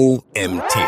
OMT.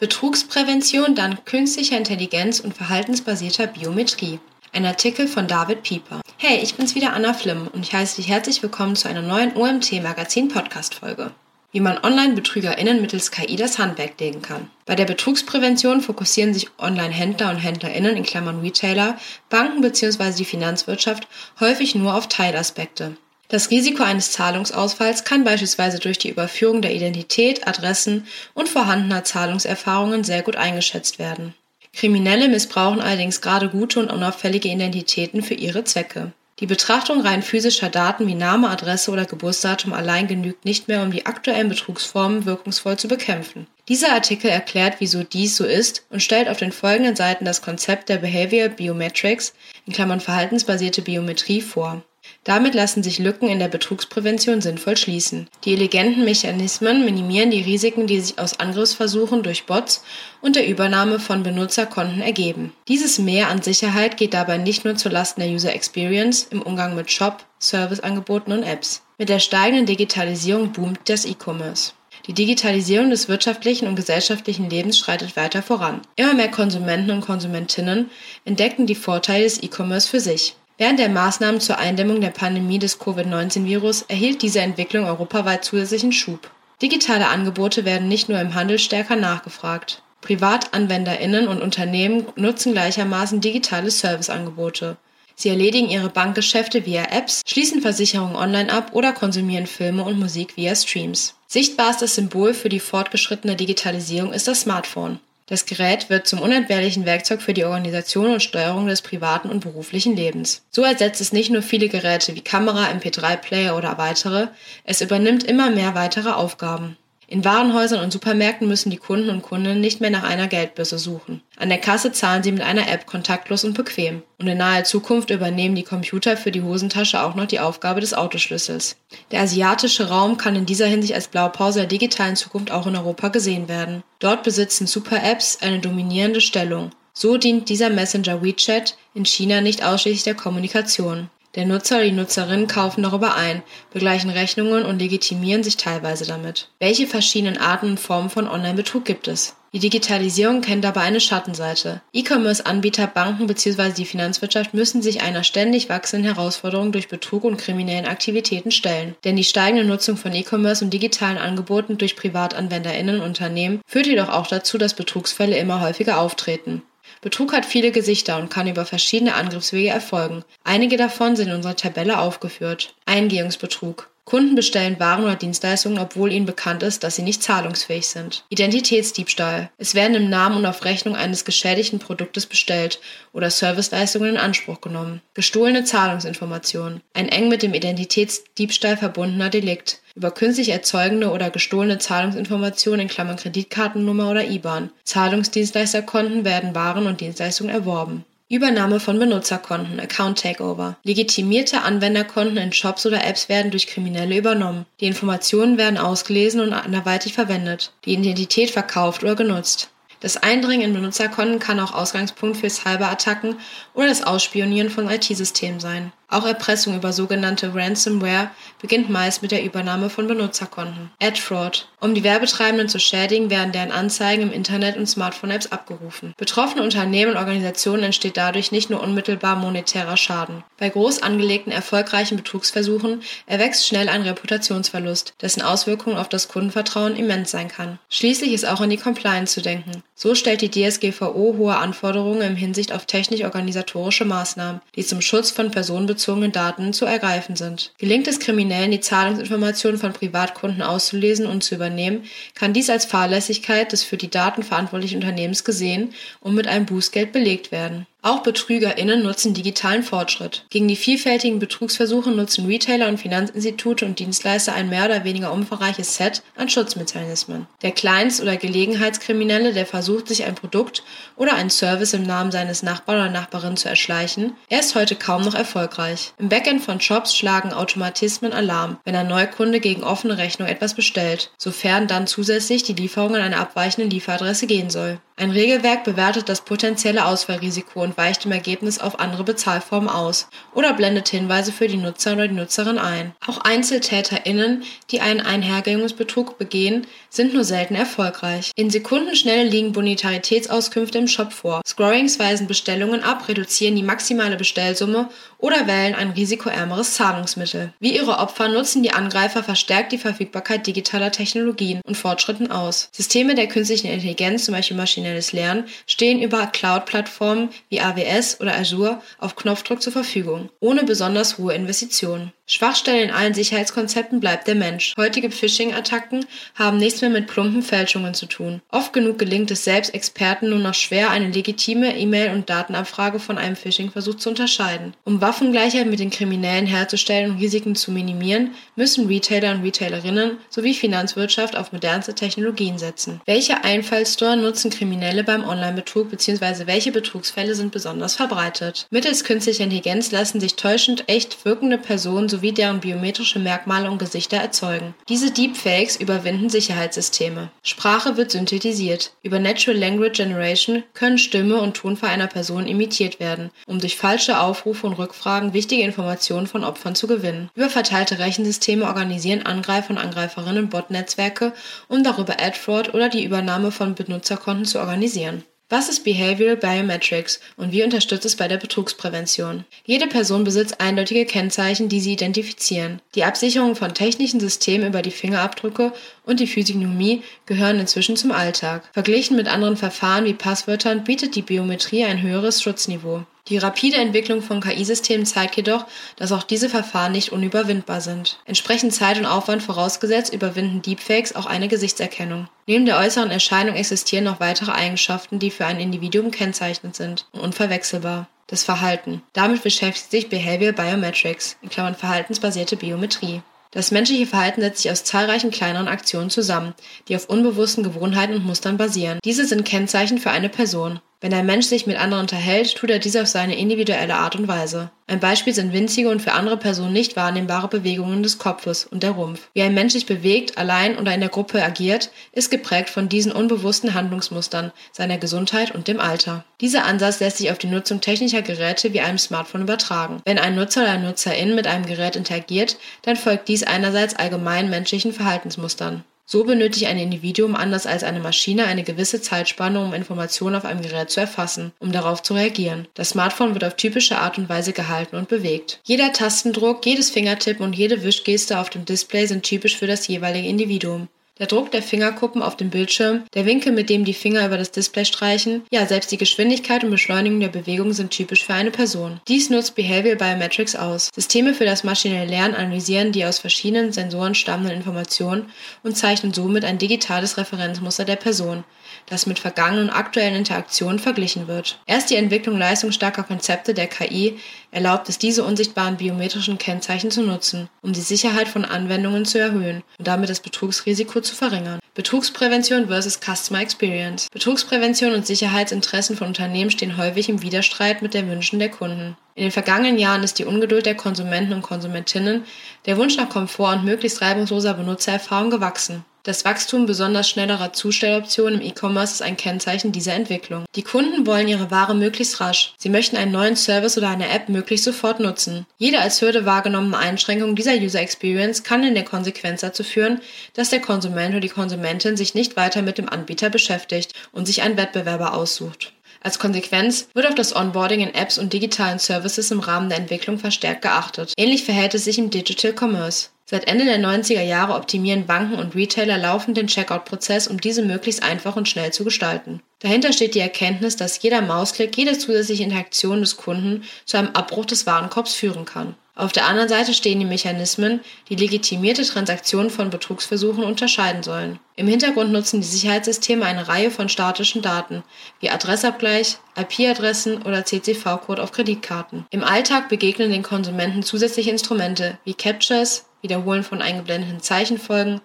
Betrugsprävention dank künstlicher Intelligenz und verhaltensbasierter Biometrie. Ein Artikel von David Pieper. Hey, ich bin's wieder Anna Flimm und ich heiße dich herzlich willkommen zu einer neuen OMT Magazin Podcast Folge. Wie man Online-BetrügerInnen mittels KI das Handwerk legen kann. Bei der Betrugsprävention fokussieren sich Online-Händler und HändlerInnen in Klammern Retailer, Banken bzw. die Finanzwirtschaft häufig nur auf Teilaspekte. Das Risiko eines Zahlungsausfalls kann beispielsweise durch die Überführung der Identität, Adressen und vorhandener Zahlungserfahrungen sehr gut eingeschätzt werden. Kriminelle missbrauchen allerdings gerade gute und unauffällige Identitäten für ihre Zwecke. Die Betrachtung rein physischer Daten wie Name, Adresse oder Geburtsdatum allein genügt nicht mehr, um die aktuellen Betrugsformen wirkungsvoll zu bekämpfen. Dieser Artikel erklärt, wieso dies so ist und stellt auf den folgenden Seiten das Konzept der Behavior Biometrics in Klammern verhaltensbasierte Biometrie vor. Damit lassen sich Lücken in der Betrugsprävention sinnvoll schließen. Die intelligenten Mechanismen minimieren die Risiken, die sich aus Angriffsversuchen durch Bots und der Übernahme von Benutzerkonten ergeben. Dieses Mehr an Sicherheit geht dabei nicht nur zulasten der User Experience im Umgang mit Shop, Serviceangeboten und Apps. Mit der steigenden Digitalisierung boomt das E-Commerce. Die Digitalisierung des wirtschaftlichen und gesellschaftlichen Lebens schreitet weiter voran. Immer mehr Konsumenten und Konsumentinnen entdecken die Vorteile des E-Commerce für sich. Während der Maßnahmen zur Eindämmung der Pandemie des Covid-19-Virus erhielt diese Entwicklung europaweit zusätzlichen Schub. Digitale Angebote werden nicht nur im Handel stärker nachgefragt. PrivatanwenderInnen und Unternehmen nutzen gleichermaßen digitale Serviceangebote. Sie erledigen ihre Bankgeschäfte via Apps, schließen Versicherungen online ab oder konsumieren Filme und Musik via Streams. Sichtbarstes Symbol für die fortgeschrittene Digitalisierung ist das Smartphone. Das Gerät wird zum unentbehrlichen Werkzeug für die Organisation und Steuerung des privaten und beruflichen Lebens. So ersetzt es nicht nur viele Geräte wie Kamera, MP3-Player oder weitere, es übernimmt immer mehr weitere Aufgaben. In Warenhäusern und Supermärkten müssen die Kunden und Kundinnen nicht mehr nach einer Geldbörse suchen. An der Kasse zahlen sie mit einer App kontaktlos und bequem. Und in naher Zukunft übernehmen die Computer für die Hosentasche auch noch die Aufgabe des Autoschlüssels. Der asiatische Raum kann in dieser Hinsicht als Blaupause der digitalen Zukunft auch in Europa gesehen werden. Dort besitzen Super-Apps eine dominierende Stellung. So dient dieser Messenger WeChat in China nicht ausschließlich der Kommunikation. Der Nutzer oder die Nutzerin kaufen darüber ein, begleichen Rechnungen und legitimieren sich teilweise damit. Welche verschiedenen Arten und Formen von Online-Betrug gibt es? Die Digitalisierung kennt dabei eine Schattenseite. E-Commerce-Anbieter, Banken bzw. die Finanzwirtschaft müssen sich einer ständig wachsenden Herausforderung durch Betrug und kriminellen Aktivitäten stellen. Denn die steigende Nutzung von E-Commerce und digitalen Angeboten durch PrivatanwenderInnen und Unternehmen führt jedoch auch dazu, dass Betrugsfälle immer häufiger auftreten. Betrug hat viele Gesichter und kann über verschiedene Angriffswege erfolgen. Einige davon sind in unserer Tabelle aufgeführt. Eingehungsbetrug. Kunden bestellen Waren oder Dienstleistungen, obwohl ihnen bekannt ist, dass sie nicht zahlungsfähig sind. Identitätsdiebstahl. Es werden im Namen und auf Rechnung eines geschädigten Produktes bestellt oder Serviceleistungen in Anspruch genommen. Gestohlene Zahlungsinformationen. Ein eng mit dem Identitätsdiebstahl verbundener Delikt. Über künstlich erzeugende oder gestohlene Zahlungsinformationen in Klammern Kreditkartennummer oder IBAN. Zahlungsdienstleisterkonten werden Waren und Dienstleistungen erworben. Übernahme von Benutzerkonten, Account Takeover. Legitimierte Anwenderkonten in Shops oder Apps werden durch Kriminelle übernommen. Die Informationen werden ausgelesen und anderweitig verwendet. Die Identität verkauft oder genutzt. Das Eindringen in Benutzerkonten kann auch Ausgangspunkt für Cyberattacken oder das Ausspionieren von IT-Systemen sein. Auch Erpressung über sogenannte Ransomware beginnt meist mit der Übernahme von Benutzerkonten. Ad Fraud. Um die Werbetreibenden zu schädigen, werden deren Anzeigen im Internet und Smartphone-Apps abgerufen. Betroffene Unternehmen und Organisationen entsteht dadurch nicht nur unmittelbar monetärer Schaden. Bei groß angelegten erfolgreichen Betrugsversuchen erwächst schnell ein Reputationsverlust, dessen Auswirkungen auf das Kundenvertrauen immens sein kann. Schließlich ist auch an die Compliance zu denken. So stellt die DSGVO hohe Anforderungen im Hinsicht auf technisch-organisatorische Maßnahmen, die zum Schutz von personenbezogenen Daten zu ergreifen sind. Gelingt es Kriminellen, die Zahlungsinformationen von Privatkunden auszulesen und zu übernehmen, kann dies als Fahrlässigkeit des für die Daten verantwortlichen Unternehmens gesehen und mit einem Bußgeld belegt werden. Auch BetrügerInnen nutzen digitalen Fortschritt. Gegen die vielfältigen Betrugsversuche nutzen Retailer und Finanzinstitute und Dienstleister ein mehr oder weniger umfangreiches Set an Schutzmechanismen. Der Kleinst- oder Gelegenheitskriminelle, der versucht, sich ein Produkt oder einen Service im Namen seines Nachbarn oder Nachbarin zu erschleichen, er ist heute kaum noch erfolgreich. Im Backend von Shops schlagen Automatismen Alarm, wenn ein Neukunde gegen offene Rechnung etwas bestellt, sofern dann zusätzlich die Lieferung an eine abweichende Lieferadresse gehen soll. Ein Regelwerk bewertet das potenzielle Ausfallrisiko und weicht im Ergebnis auf andere Bezahlformen aus oder blendet Hinweise für die Nutzer oder die Nutzerin ein. Auch EinzeltäterInnen, die einen Einhergehungsbetrug begehen, sind nur selten erfolgreich. In Sekundenschnelle liegen Bonitaritätsauskünfte im Shop vor. Scrollings weisen Bestellungen ab, reduzieren die maximale Bestellsumme oder wählen ein risikoärmeres Zahlungsmittel. Wie ihre Opfer nutzen die Angreifer verstärkt die Verfügbarkeit digitaler Technologien und Fortschritten aus. Systeme der künstlichen Intelligenz, zum Beispiel maschinelles Lernen, stehen über Cloud-Plattformen wie AWS oder Azure auf Knopfdruck zur Verfügung, ohne besonders hohe Investitionen. Schwachstelle in allen Sicherheitskonzepten bleibt der Mensch. Heutige Phishing-Attacken haben nichts mehr mit plumpen Fälschungen zu tun. Oft genug gelingt es selbst Experten nur noch schwer, eine legitime E-Mail- und Datenabfrage von einem Phishing-Versuch zu unterscheiden. Um Waffengleichheit mit den Kriminellen herzustellen und Risiken zu minimieren, müssen Retailer und Retailerinnen sowie Finanzwirtschaft auf modernste Technologien setzen. Welche Einfallstore nutzen Kriminelle beim Online-Betrug bzw. welche Betrugsfälle sind besonders verbreitet? Mittels künstlicher Intelligenz lassen sich täuschend echt wirkende Personen sowie deren biometrische Merkmale und Gesichter erzeugen. Diese Deepfakes überwinden Sicherheitssysteme. Sprache wird synthetisiert. Über Natural Language Generation können Stimme und Tonfall einer Person imitiert werden, um durch falsche Aufrufe und Rückfragen wichtige Informationen von Opfern zu gewinnen. Über verteilte Rechensysteme organisieren Angreifer und Angreiferinnen Botnetzwerke, um darüber Ad-Fraud oder die Übernahme von Benutzerkonten zu organisieren. Was ist Behavioral Biometrics und wie unterstützt es bei der Betrugsprävention? Jede Person besitzt eindeutige Kennzeichen, die sie identifizieren. Die Absicherung von technischen Systemen über die Fingerabdrücke und die Physiognomie gehören inzwischen zum Alltag. Verglichen mit anderen Verfahren wie Passwörtern bietet die Biometrie ein höheres Schutzniveau. Die rapide Entwicklung von KI-Systemen zeigt jedoch, dass auch diese Verfahren nicht unüberwindbar sind. Entsprechend Zeit und Aufwand vorausgesetzt überwinden Deepfakes auch eine Gesichtserkennung. Neben der äußeren Erscheinung existieren noch weitere Eigenschaften, die für ein Individuum kennzeichnend sind und unverwechselbar. Das Verhalten. Damit beschäftigt sich Behavioral Biometrics, in Klammern verhaltensbasierte Biometrie. Das menschliche Verhalten setzt sich aus zahlreichen kleineren Aktionen zusammen, die auf unbewussten Gewohnheiten und Mustern basieren. Diese sind Kennzeichen für eine Person. Wenn ein Mensch sich mit anderen unterhält, tut er dies auf seine individuelle Art und Weise. Ein Beispiel sind winzige und für andere Personen nicht wahrnehmbare Bewegungen des Kopfes und der Rumpf. Wie ein Mensch sich bewegt, allein oder in der Gruppe agiert, ist geprägt von diesen unbewussten Handlungsmustern, seiner Gesundheit und dem Alter. Dieser Ansatz lässt sich auf die Nutzung technischer Geräte wie einem Smartphone übertragen. Wenn ein Nutzer oder eine Nutzerin mit einem Gerät interagiert, dann folgt dies einerseits allgemein menschlichen Verhaltensmustern. So benötigt ein Individuum anders als eine Maschine eine gewisse Zeitspanne, um Informationen auf einem Gerät zu erfassen, um darauf zu reagieren. Das Smartphone wird auf typische Art und Weise gehalten und bewegt. Jeder Tastendruck, jedes Fingertippen und jede Wischgeste auf dem Display sind typisch für das jeweilige Individuum. Der Druck der Fingerkuppen auf dem Bildschirm, der Winkel, mit dem die Finger über das Display streichen, ja, selbst die Geschwindigkeit und Beschleunigung der Bewegung sind typisch für eine Person. Dies nutzt Behavioral Biometrics aus. Systeme für das maschinelle Lernen analysieren die aus verschiedenen Sensoren stammenden Informationen und zeichnen somit ein digitales Referenzmuster der Person, das mit vergangenen und aktuellen Interaktionen verglichen wird. Erst die Entwicklung leistungsstarker Konzepte der KI erlaubt es, diese unsichtbaren biometrischen Kennzeichen zu nutzen, um die Sicherheit von Anwendungen zu erhöhen und damit das Betrugsrisiko zu verringern. Betrugsprävention versus Customer Experience. Betrugsprävention und Sicherheitsinteressen von Unternehmen stehen häufig im Widerstreit mit den Wünschen der Kunden. In den vergangenen Jahren ist die Ungeduld der Konsumenten und Konsumentinnen, der Wunsch nach Komfort und möglichst reibungsloser Benutzererfahrung gewachsen. Das Wachstum besonders schnellerer Zustelloptionen im E-Commerce ist ein Kennzeichen dieser Entwicklung. Die Kunden wollen ihre Ware möglichst rasch. Sie möchten einen neuen Service oder eine App möglichst sofort nutzen. Jede als Hürde wahrgenommene Einschränkung dieser User Experience kann in der Konsequenz dazu führen, dass der Konsument oder die Konsumentin sich nicht weiter mit dem Anbieter beschäftigt und sich einen Wettbewerber aussucht. Als Konsequenz wird auf das Onboarding in Apps und digitalen Services im Rahmen der Entwicklung verstärkt geachtet. Ähnlich verhält es sich im Digital Commerce. Seit Ende der 90er Jahre optimieren Banken und Retailer laufend den Checkout-Prozess, um diese möglichst einfach und schnell zu gestalten. Dahinter steht die Erkenntnis, dass jeder Mausklick, jede zusätzliche Interaktion des Kunden zu einem Abbruch des Warenkorbs führen kann. Auf der anderen Seite stehen die Mechanismen, die legitimierte Transaktionen von Betrugsversuchen unterscheiden sollen. Im Hintergrund nutzen die Sicherheitssysteme eine Reihe von statischen Daten, wie Adressabgleich, IP-Adressen oder CCV-Code auf Kreditkarten. Im Alltag begegnen den Konsumenten zusätzliche Instrumente wie Captures, Wiederholen von eingeblendeten Zeichenfolgen,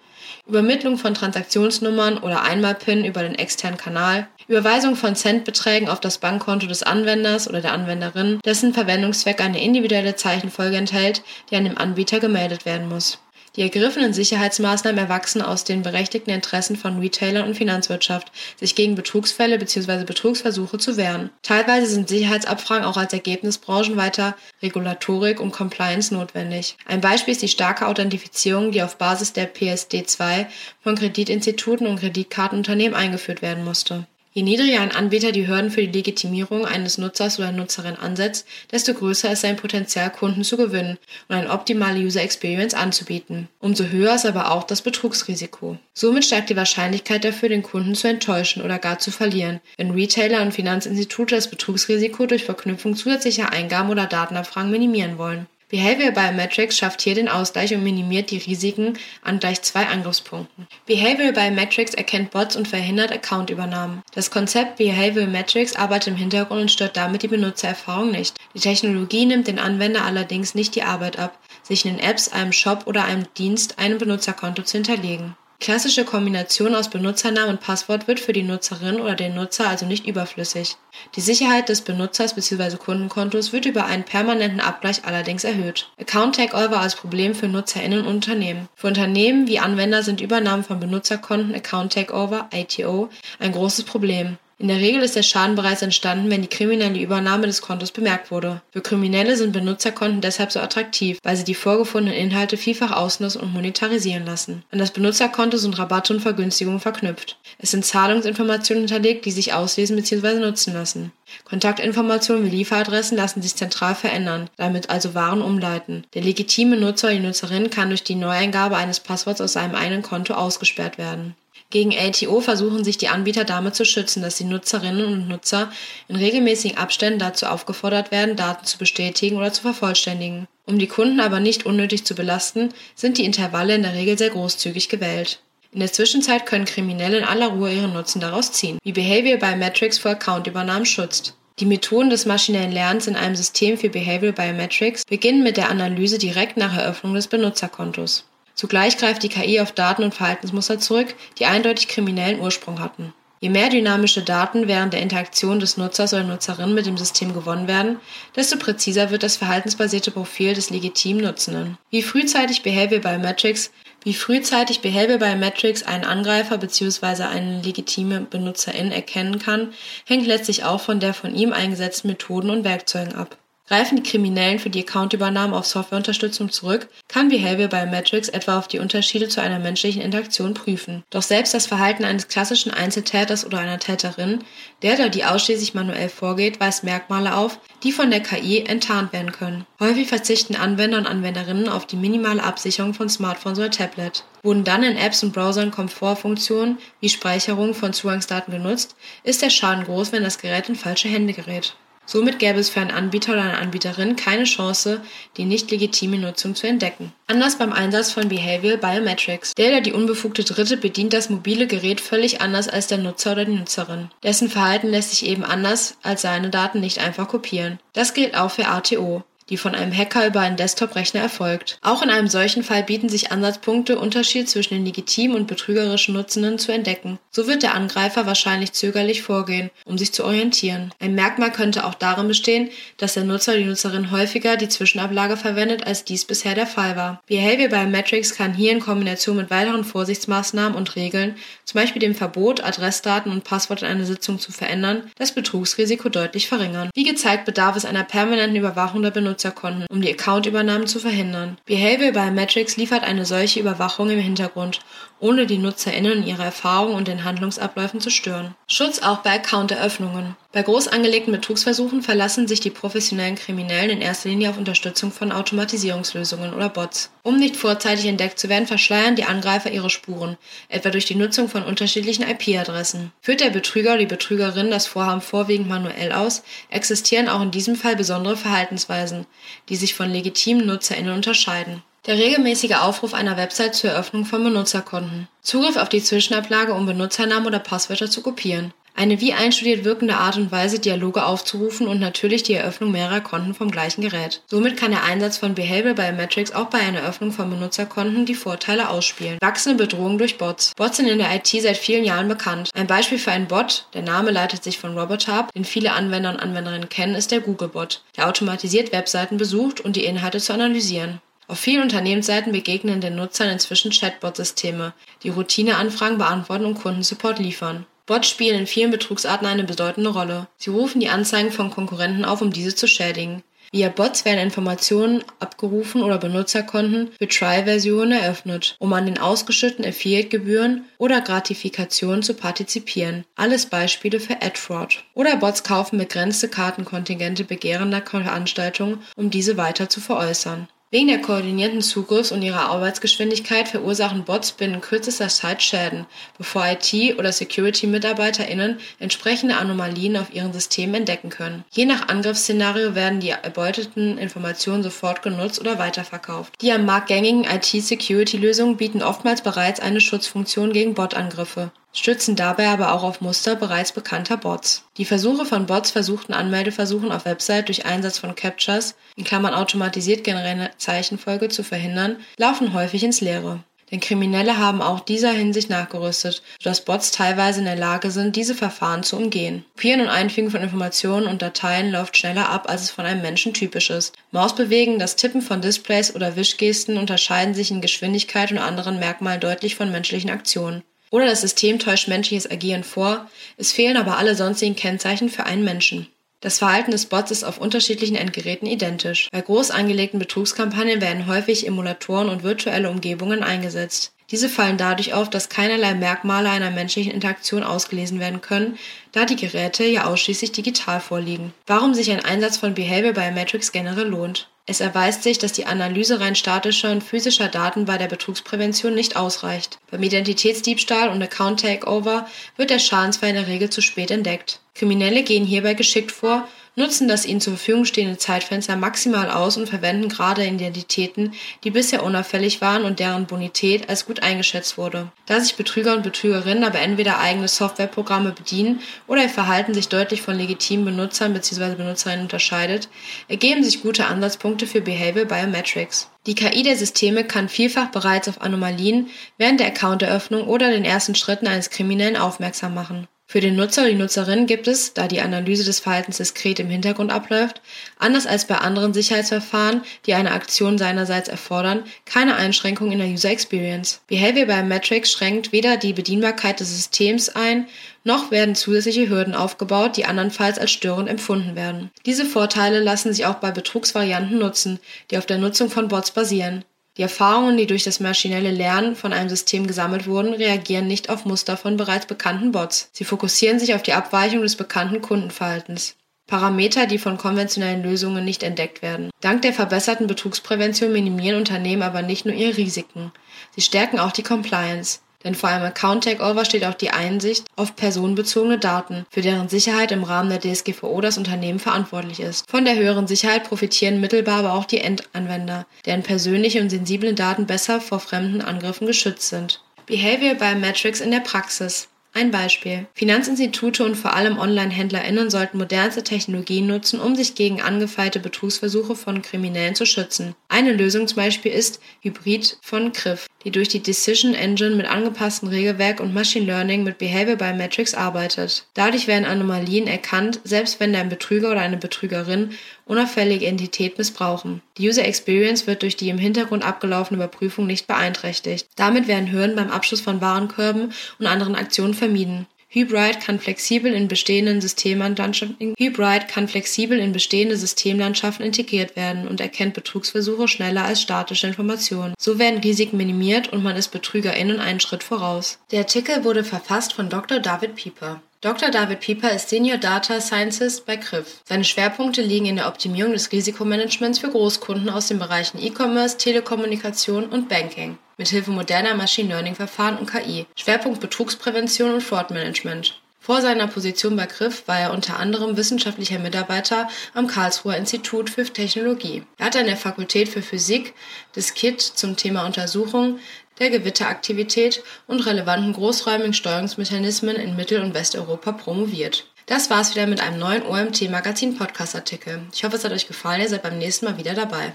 Übermittlung von Transaktionsnummern oder Einmalpin über den externen Kanal, Überweisung von Centbeträgen auf das Bankkonto des Anwenders oder der Anwenderin, dessen Verwendungszweck eine individuelle Zeichenfolge enthält, die an den Anbieter gemeldet werden muss. Die ergriffenen Sicherheitsmaßnahmen erwachsen aus den berechtigten Interessen von Retailern und Finanzwirtschaft, sich gegen Betrugsfälle bzw. Betrugsversuche zu wehren. Teilweise sind Sicherheitsabfragen auch als Ergebnis branchenweiter Regulatorik und Compliance notwendig. Ein Beispiel ist die starke Authentifizierung, die auf Basis der PSD2 von Kreditinstituten und Kreditkartenunternehmen eingeführt werden musste. Je niedriger ein Anbieter die Hürden für die Legitimierung eines Nutzers oder Nutzerin ansetzt, desto größer ist sein Potenzial, Kunden zu gewinnen und eine optimale User Experience anzubieten. Umso höher ist aber auch das Betrugsrisiko. Somit steigt die Wahrscheinlichkeit dafür, den Kunden zu enttäuschen oder gar zu verlieren, wenn Retailer und Finanzinstitute das Betrugsrisiko durch Verknüpfung zusätzlicher Eingaben oder Datenabfragen minimieren wollen. Behavioral Biometrics schafft hier den Ausgleich und minimiert die Risiken an gleich zwei Angriffspunkten. Behavioral Biometrics erkennt Bots und verhindert Accountübernahmen. Das Konzept Behavioral Metrics arbeitet im Hintergrund und stört damit die Benutzererfahrung nicht. Die Technologie nimmt den Anwender allerdings nicht die Arbeit ab, sich in den Apps, einem Shop oder einem Dienst ein Benutzerkonto zu hinterlegen. Klassische Kombination aus Benutzernamen und Passwort wird für die Nutzerin oder den Nutzer also nicht überflüssig. Die Sicherheit des Benutzers bzw. Kundenkontos wird über einen permanenten Abgleich allerdings erhöht. Account Takeover als Problem für NutzerInnen und Unternehmen. Für Unternehmen wie Anwender sind Übernahmen von Benutzerkonten Account Takeover (ITO) ein großes Problem. In der Regel ist der Schaden bereits entstanden, wenn die kriminelle Übernahme des Kontos bemerkt wurde. Für Kriminelle sind Benutzerkonten deshalb so attraktiv, weil sie die vorgefundenen Inhalte vielfach ausnutzen und monetarisieren lassen. An das Benutzerkonto sind Rabatte und Vergünstigungen verknüpft. Es sind Zahlungsinformationen hinterlegt, die sich auslesen bzw. nutzen lassen. Kontaktinformationen wie Lieferadressen lassen sich zentral verändern, damit also Waren umleiten. Der legitime Nutzer oder die Nutzerin kann durch die Neueingabe eines Passworts aus seinem eigenen Konto ausgesperrt werden. Gegen LTO versuchen sich die Anbieter damit zu schützen, dass die Nutzerinnen und Nutzer in regelmäßigen Abständen dazu aufgefordert werden, Daten zu bestätigen oder zu vervollständigen. Um die Kunden aber nicht unnötig zu belasten, sind die Intervalle in der Regel sehr großzügig gewählt. In der Zwischenzeit können Kriminelle in aller Ruhe ihren Nutzen daraus ziehen, wie Behavior Biometrics vor Accountübernahmen schützt. Die Methoden des maschinellen Lernens in einem System für Behavioral Biometrics beginnen mit der Analyse direkt nach Eröffnung des Benutzerkontos. Zugleich greift die KI auf Daten und Verhaltensmuster zurück, die eindeutig kriminellen Ursprung hatten. Je mehr dynamische Daten während der Interaktion des Nutzers oder Nutzerin mit dem System gewonnen werden, desto präziser wird das verhaltensbasierte Profil des legitimen Nutzenden. Wie frühzeitig Behavior Biometrics wie frühzeitig Behavior Biometrics einen Angreifer bzw. eine legitime Benutzerin erkennen kann, hängt letztlich auch von der von ihm eingesetzten Methoden und Werkzeugen ab. Greifen die Kriminellen für die Accountübernahme auf Softwareunterstützung zurück, kann Behavior Biometrics etwa auf die Unterschiede zu einer menschlichen Interaktion prüfen. Doch selbst das Verhalten eines klassischen Einzeltäters oder einer Täterin, der da die ausschließlich manuell vorgeht, weist Merkmale auf, die von der KI enttarnt werden können. Häufig verzichten Anwender und Anwenderinnen auf die minimale Absicherung von Smartphones oder Tablet. Wurden dann in Apps und Browsern Komfortfunktionen wie Speicherung von Zugangsdaten genutzt, ist der Schaden groß, wenn das Gerät in falsche Hände gerät. Somit gäbe es für einen Anbieter oder eine Anbieterin keine Chance, die nicht legitime Nutzung zu entdecken. Anders beim Einsatz von Behavioral Biometrics. Der oder die unbefugte Dritte bedient das mobile Gerät völlig anders als der Nutzer oder die Nutzerin. Dessen Verhalten lässt sich eben anders als seine Daten nicht einfach kopieren. Das gilt auch für ATO die von einem Hacker über einen Desktop-Rechner erfolgt. Auch in einem solchen Fall bieten sich Ansatzpunkte, Unterschied zwischen den legitimen und betrügerischen Nutzenden zu entdecken. So wird der Angreifer wahrscheinlich zögerlich vorgehen, um sich zu orientieren. Ein Merkmal könnte auch darin bestehen, dass der Nutzer oder die Nutzerin häufiger die Zwischenablage verwendet, als dies bisher der Fall war. Behavior Biometrics kann hier in Kombination mit weiteren Vorsichtsmaßnahmen und Regeln, zum Beispiel dem Verbot, Adressdaten und Passwort in einer Sitzung zu verändern, das Betrugsrisiko deutlich verringern. Wie gezeigt bedarf es einer permanenten Überwachung der Benutzer Nutzerkonten, um die Accountübernahmen zu verhindern. Behavior Biometrics liefert eine solche Überwachung im Hintergrund, ohne die NutzerInnen in ihrer Erfahrung und den Handlungsabläufen zu stören. Schutz auch bei Accounteröffnungen. Bei groß angelegten Betrugsversuchen verlassen sich die professionellen Kriminellen in erster Linie auf Unterstützung von Automatisierungslösungen oder Bots. Um nicht vorzeitig entdeckt zu werden, verschleiern die Angreifer ihre Spuren, etwa durch die Nutzung von unterschiedlichen IP-Adressen. Führt der Betrüger oder die Betrügerin das Vorhaben vorwiegend manuell aus, existieren auch in diesem Fall besondere Verhaltensweisen, die sich von legitimen NutzerInnen unterscheiden. Der regelmäßige Aufruf einer Website zur Eröffnung von Benutzerkonten. Zugriff auf die Zwischenablage, um Benutzernamen oder Passwörter zu kopieren. Eine wie einstudiert wirkende Art und Weise, Dialoge aufzurufen und natürlich die Eröffnung mehrerer Konten vom gleichen Gerät. Somit kann der Einsatz von Behavioral Biometrics auch bei einer Eröffnung von Benutzerkonten die Vorteile ausspielen. Wachsende Bedrohung durch Bots. Bots sind in der IT seit vielen Jahren bekannt. Ein Beispiel für einen Bot, der Name leitet sich von Robot ab, den viele Anwender und Anwenderinnen kennen, ist der Googlebot, der automatisiert Webseiten besucht und die Inhalte zu analysieren. Auf vielen Unternehmensseiten begegnen den Nutzern inzwischen Chatbot-Systeme, die Routineanfragen beantworten und Kundensupport liefern. Bots spielen in vielen Betrugsarten eine bedeutende Rolle. Sie rufen die Anzeigen von Konkurrenten auf, um diese zu schädigen. Via Bots werden Informationen abgerufen oder Benutzerkonten für Trial-Versionen eröffnet, um an den ausgeschütteten Affiliate-Gebühren oder Gratifikationen zu partizipieren. Alles Beispiele für Ad-Fraud. Oder Bots kaufen begrenzte Kartenkontingente begehrender Veranstaltungen, um diese weiter zu veräußern. Wegen der koordinierten Zugriffs und ihrer Arbeitsgeschwindigkeit verursachen Bots binnen kürzester Zeit Schäden, bevor IT- oder Security-MitarbeiterInnen entsprechende Anomalien auf ihren Systemen entdecken können. Je nach Angriffsszenario werden die erbeuteten Informationen sofort genutzt oder weiterverkauft. Die am Markt gängigen IT-Security-Lösungen bieten oftmals bereits eine Schutzfunktion gegen Botangriffe stützen dabei aber auch auf Muster bereits bekannter Bots. Die Versuche von Bots, versuchten Anmeldeversuchen auf Website durch Einsatz von Captchas in Klammern (automatisiert generierende Zeichenfolge) zu verhindern, laufen häufig ins Leere. Denn Kriminelle haben auch dieser Hinsicht nachgerüstet, sodass Bots teilweise in der Lage sind, diese Verfahren zu umgehen. Kopieren und Einfügen von Informationen und Dateien läuft schneller ab, als es von einem Menschen typisch ist. Mausbewegen, das Tippen von Displays oder Wischgesten unterscheiden sich in Geschwindigkeit und anderen Merkmalen deutlich von menschlichen Aktionen. Oder das System täuscht menschliches Agieren vor, es fehlen aber alle sonstigen Kennzeichen für einen Menschen. Das Verhalten des Bots ist auf unterschiedlichen Endgeräten identisch. Bei groß angelegten Betrugskampagnen werden häufig Emulatoren und virtuelle Umgebungen eingesetzt. Diese fallen dadurch auf, dass keinerlei Merkmale einer menschlichen Interaktion ausgelesen werden können, da die Geräte ja ausschließlich digital vorliegen. Warum sich ein Einsatz von Behavior Biometrics generell lohnt? Es erweist sich, dass die Analyse rein statischer und physischer Daten bei der Betrugsprävention nicht ausreicht. Beim Identitätsdiebstahl und Account Takeover wird der Schadensfall in der Regel zu spät entdeckt. Kriminelle gehen hierbei geschickt vor nutzen das ihnen zur Verfügung stehende Zeitfenster maximal aus und verwenden gerade Identitäten, die bisher unauffällig waren und deren Bonität als gut eingeschätzt wurde. Da sich Betrüger und Betrügerinnen aber entweder eigene Softwareprogramme bedienen oder ihr Verhalten sich deutlich von legitimen Benutzern bzw. Benutzerinnen unterscheidet, ergeben sich gute Ansatzpunkte für Behavior Biometrics. Die KI der Systeme kann vielfach bereits auf Anomalien während der Accounteröffnung oder den ersten Schritten eines Kriminellen aufmerksam machen. Für den Nutzer oder die Nutzerin gibt es, da die Analyse des Verhaltens diskret im Hintergrund abläuft, anders als bei anderen Sicherheitsverfahren, die eine Aktion seinerseits erfordern, keine Einschränkung in der User Experience. Behavior Biometrics schränkt weder die Bedienbarkeit des Systems ein, noch werden zusätzliche Hürden aufgebaut, die andernfalls als störend empfunden werden. Diese Vorteile lassen sich auch bei Betrugsvarianten nutzen, die auf der Nutzung von Bots basieren. Die Erfahrungen, die durch das maschinelle Lernen von einem System gesammelt wurden, reagieren nicht auf Muster von bereits bekannten Bots. Sie fokussieren sich auf die Abweichung des bekannten Kundenverhaltens. Parameter, die von konventionellen Lösungen nicht entdeckt werden. Dank der verbesserten Betrugsprävention minimieren Unternehmen aber nicht nur ihre Risiken. Sie stärken auch die Compliance. Denn vor einem Account Takeover steht auch die Einsicht auf personenbezogene Daten, für deren Sicherheit im Rahmen der DSGVO das Unternehmen verantwortlich ist. Von der höheren Sicherheit profitieren mittelbar aber auch die Endanwender, deren persönliche und sensible Daten besser vor fremden Angriffen geschützt sind. Behavior Biometrics in der Praxis. Ein Beispiel. Finanzinstitute und vor allem Online-HändlerInnen sollten modernste Technologien nutzen, um sich gegen angefeilte Betrugsversuche von Kriminellen zu schützen. Eine Lösung zum Beispiel ist Hybrid von Griff die durch die Decision Engine mit angepasstem Regelwerk und Machine Learning mit Behavior Biometrics arbeitet. Dadurch werden Anomalien erkannt, selbst wenn ein Betrüger oder eine Betrügerin unauffällige Identität missbrauchen. Die User Experience wird durch die im Hintergrund abgelaufene Überprüfung nicht beeinträchtigt. Damit werden Hürden beim Abschluss von Warenkörben und anderen Aktionen vermieden. Hybrid kann flexibel in bestehenden Systemlandschaften Hybrid kann flexibel in bestehende Systemlandschaften integriert werden und erkennt Betrugsversuche schneller als statische Informationen. So werden Risiken minimiert und man ist BetrügerInnen einen Schritt voraus. Der Artikel wurde verfasst von Dr. David Pieper. Dr. David Pieper ist Senior Data Scientist bei Griff. Seine Schwerpunkte liegen in der Optimierung des Risikomanagements für Großkunden aus den Bereichen E-Commerce, Telekommunikation und Banking mithilfe moderner Machine Learning Verfahren und KI. Schwerpunkt Betrugsprävention und Fraud Management. Vor seiner Position bei Griff war er unter anderem wissenschaftlicher Mitarbeiter am Karlsruher Institut für Technologie. Er hat an der Fakultät für Physik des KIT zum Thema Untersuchung der Gewitteraktivität und relevanten großräumigen Steuerungsmechanismen in Mittel- und Westeuropa promoviert. Das war's wieder mit einem neuen OMT Magazin Podcast Artikel. Ich hoffe, es hat euch gefallen. Ihr seid beim nächsten Mal wieder dabei.